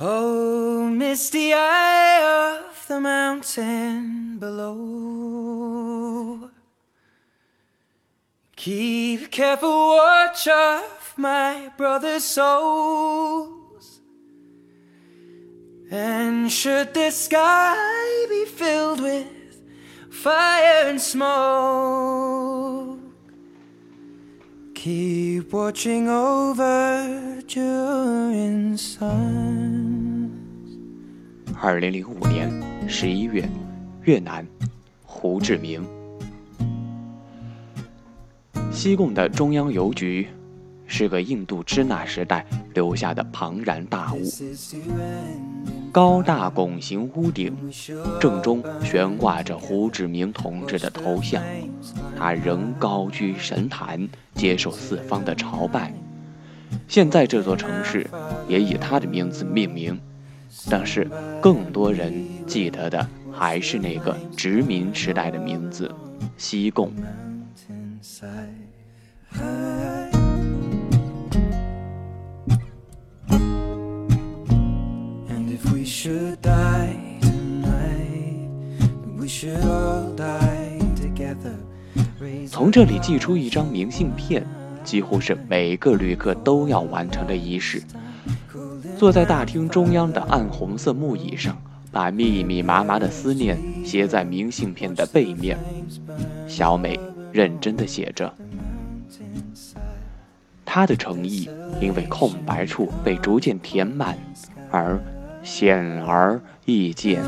Oh, misty eye of the mountain below. Keep careful watch of my brother's souls. And should the sky be filled with fire and smoke, keep watching over during sun. 二零零五年十一月，越南，胡志明。西贡的中央邮局是个印度支那时代留下的庞然大物，高大拱形屋顶，正中悬挂着胡志明同志的头像，他仍高居神坛，接受四方的朝拜。现在这座城市也以他的名字命名。但是，更多人记得的还是那个殖民时代的名字——西贡。从这里寄出一张明信片，几乎是每个旅客都要完成的仪式。坐在大厅中央的暗红色木椅上，把密密麻麻的思念写在明信片的背面。小美认真地写着，她的诚意因为空白处被逐渐填满而显而易见。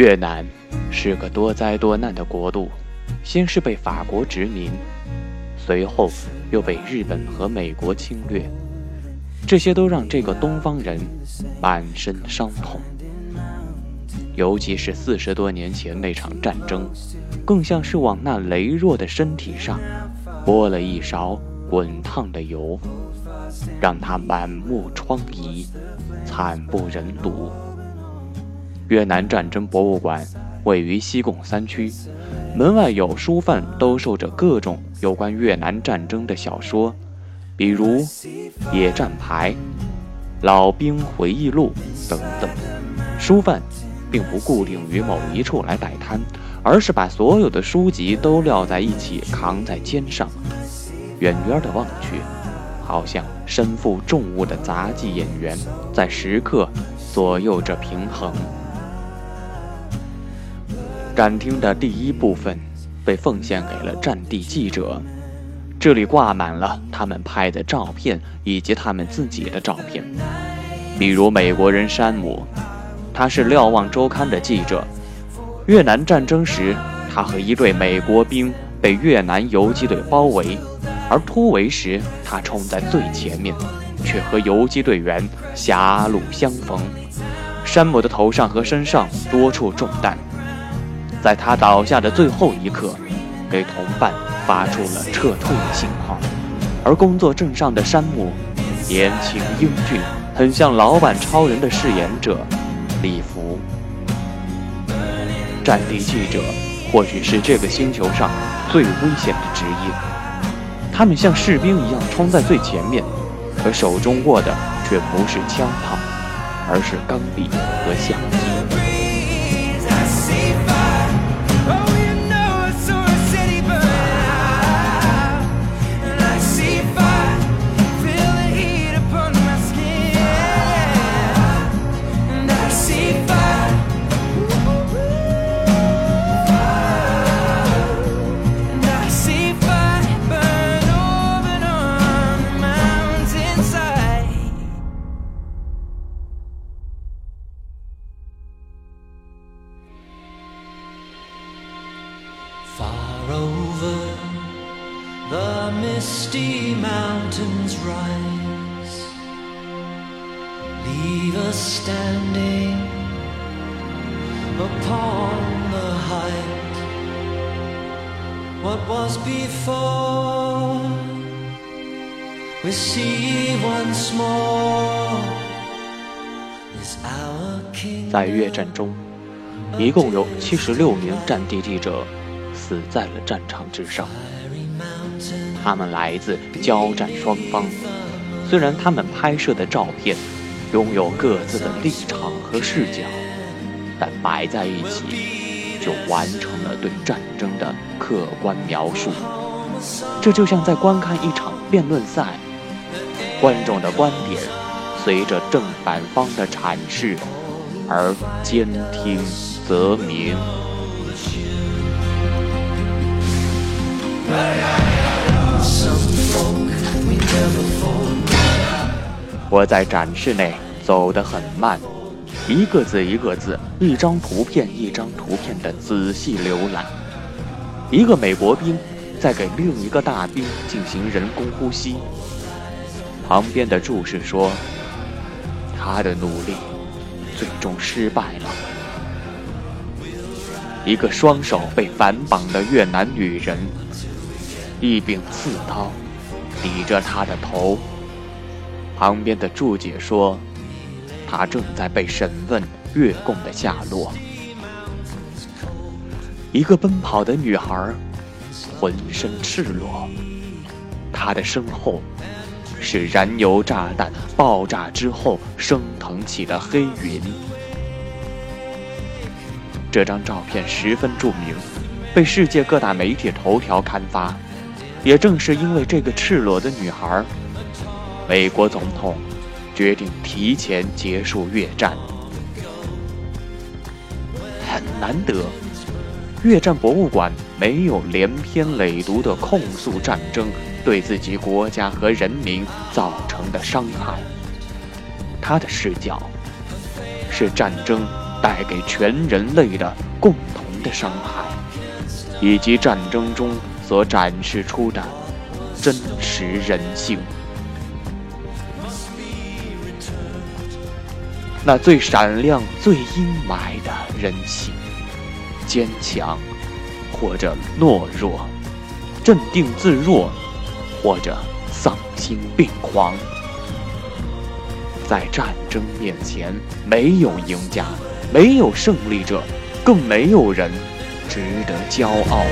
越南是个多灾多难的国度，先是被法国殖民，随后又被日本和美国侵略，这些都让这个东方人满身伤痛。尤其是四十多年前那场战争，更像是往那羸弱的身体上泼了一勺滚烫的油，让他满目疮痍，惨不忍睹。越南战争博物馆位于西贡三区，门外有书贩兜售着各种有关越南战争的小说，比如《野战牌》《老兵回忆录》等等。书贩并不固定于某一处来摆摊，而是把所有的书籍都撂在一起扛在肩上，远远的望去，好像身负重物的杂技演员在时刻左右着平衡。展厅的第一部分被奉献给了战地记者，这里挂满了他们拍的照片以及他们自己的照片。比如美国人山姆，他是《瞭望周刊》的记者。越南战争时，他和一队美国兵被越南游击队包围，而突围时他冲在最前面，却和游击队员狭路相逢。山姆的头上和身上多处中弹。在他倒下的最后一刻，给同伴发出了撤退的信号。而工作证上的山姆，年轻英俊，很像老版超人的饰演者李福。战地记者或许是这个星球上最危险的职业，他们像士兵一样冲在最前面，可手中握的却不是枪炮，而是钢笔和相在越战中，一共有七十六名战地记者死在了战场之上。他们来自交战双方，虽然他们拍摄的照片拥有各自的立场和视角，但摆在一起就完成了对战争的客观描述。这就像在观看一场辩论赛，观众的观点随着正反方的阐释而兼听则明。我在展示内走得很慢，一个字一个字，一张图片一张图片的仔细浏览。一个美国兵在给另一个大兵进行人工呼吸，旁边的注释说：“他的努力最终失败了。”一个双手被反绑的越南女人，一柄刺刀抵着她的头。旁边的注解说，她正在被审问越共的下落。一个奔跑的女孩，浑身赤裸，她的身后是燃油炸弹爆炸之后升腾起的黑云。这张照片十分著名，被世界各大媒体头条刊发。也正是因为这个赤裸的女孩，美国总统决定提前结束越战。很难得，越战博物馆没有连篇累牍地控诉战争对自己国家和人民造成的伤害，他的视角是战争。带给全人类的共同的伤害，以及战争中所展示出的真实人性。那最闪亮、最阴霾的人性，坚强，或者懦弱；镇定自若，或者丧心病狂。在战争面前，没有赢家。没有胜利者，更没有人值得骄傲。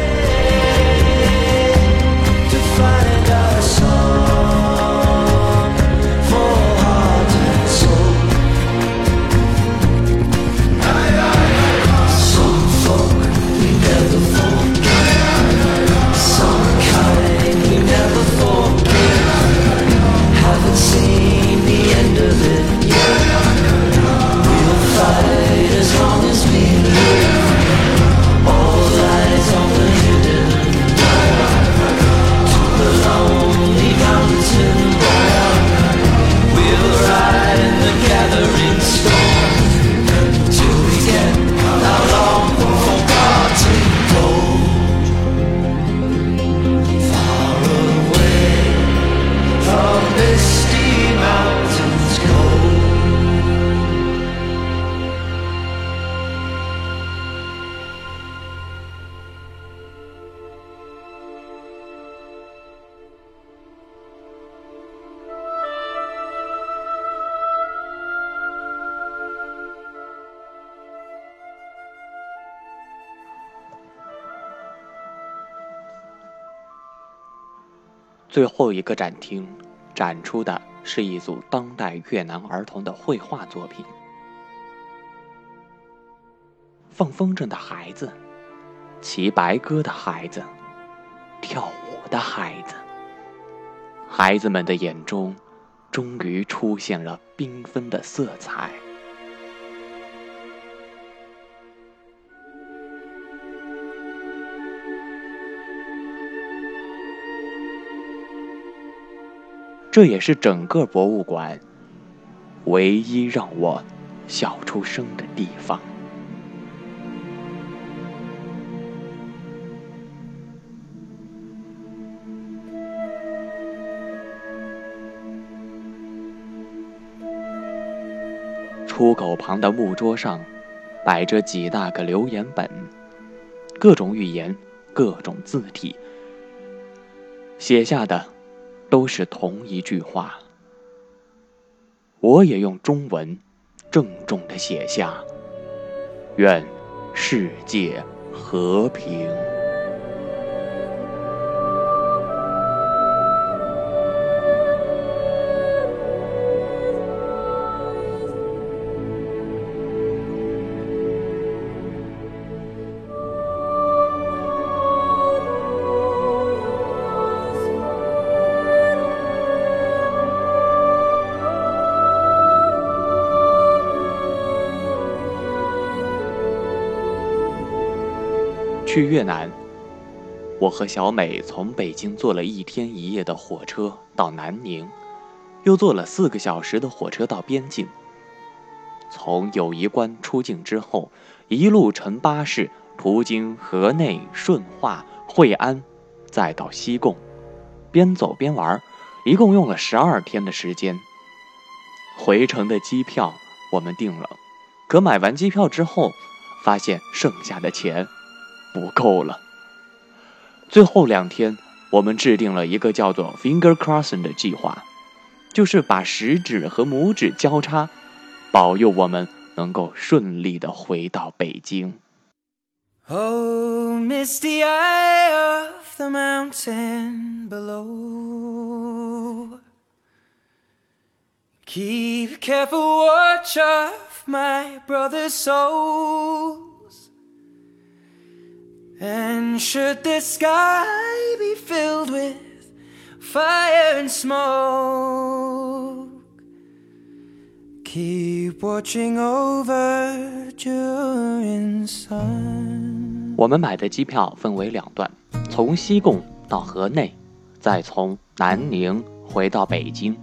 最后一个展厅展出的是一组当代越南儿童的绘画作品，放风筝的孩子，骑白鸽的孩子，跳舞的孩子。孩子们的眼中，终于出现了缤纷的色彩。这也是整个博物馆唯一让我笑出声的地方。出口旁的木桌上摆着几大个留言本各种语言各种字体写下的都是同一句话。我也用中文郑重地写下：愿世界和平。去越南，我和小美从北京坐了一天一夜的火车到南宁，又坐了四个小时的火车到边境。从友谊关出境之后，一路乘巴士途经河内、顺化、惠安，再到西贡，边走边玩，一共用了十二天的时间。回程的机票我们订了，可买完机票之后，发现剩下的钱。不够了。最后两天，我们制定了一个叫做 “finger crossing” 的计划，就是把食指和拇指交叉，保佑我们能够顺利的回到北京。Oh, misty eye of the mountain below, keep careful watch of my brother's soul. And should the sky be filled with fire and smoke, keep watching over during sun. 我们买的机票分为两段，从西贡到河内，再从南宁回到北京。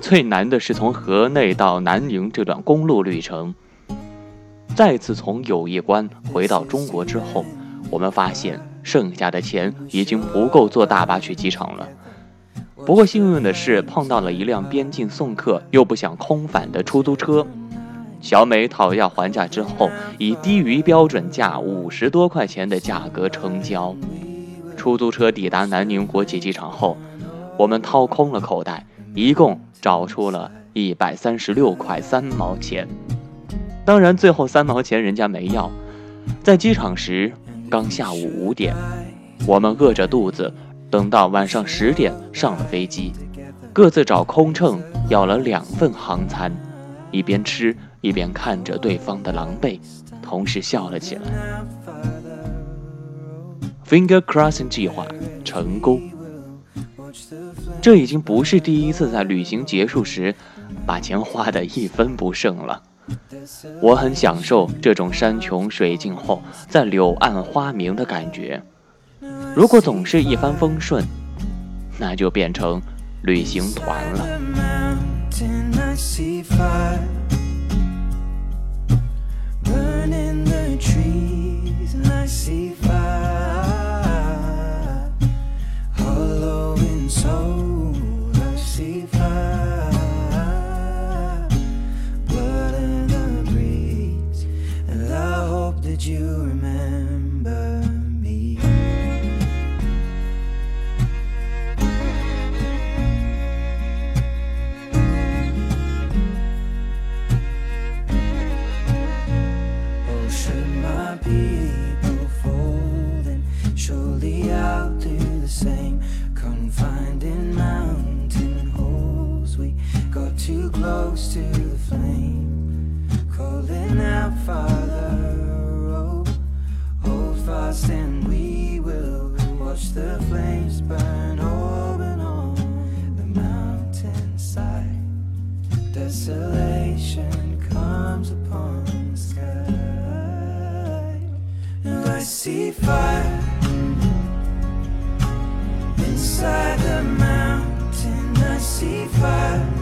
最难的是从河内到南宁这段公路旅程。再次从友谊关回到中国之后。我们发现剩下的钱已经不够坐大巴去机场了。不过幸运的是，碰到了一辆边境送客又不想空返的出租车。小美讨价还价之后，以低于标准价五十多块钱的价格成交。出租车抵达南宁国际机场后，我们掏空了口袋，一共找出了一百三十六块三毛钱。当然，最后三毛钱人家没要。在机场时。刚下午五点，我们饿着肚子，等到晚上十点上了飞机，各自找空乘要了两份航餐，一边吃一边看着对方的狼狈，同时笑了起来。Finger crossing 计划成功，这已经不是第一次在旅行结束时把钱花得一分不剩了。我很享受这种山穷水尽后在柳暗花明的感觉。如果总是一帆风顺，那就变成旅行团了。See fire inside the mountain. I see fire.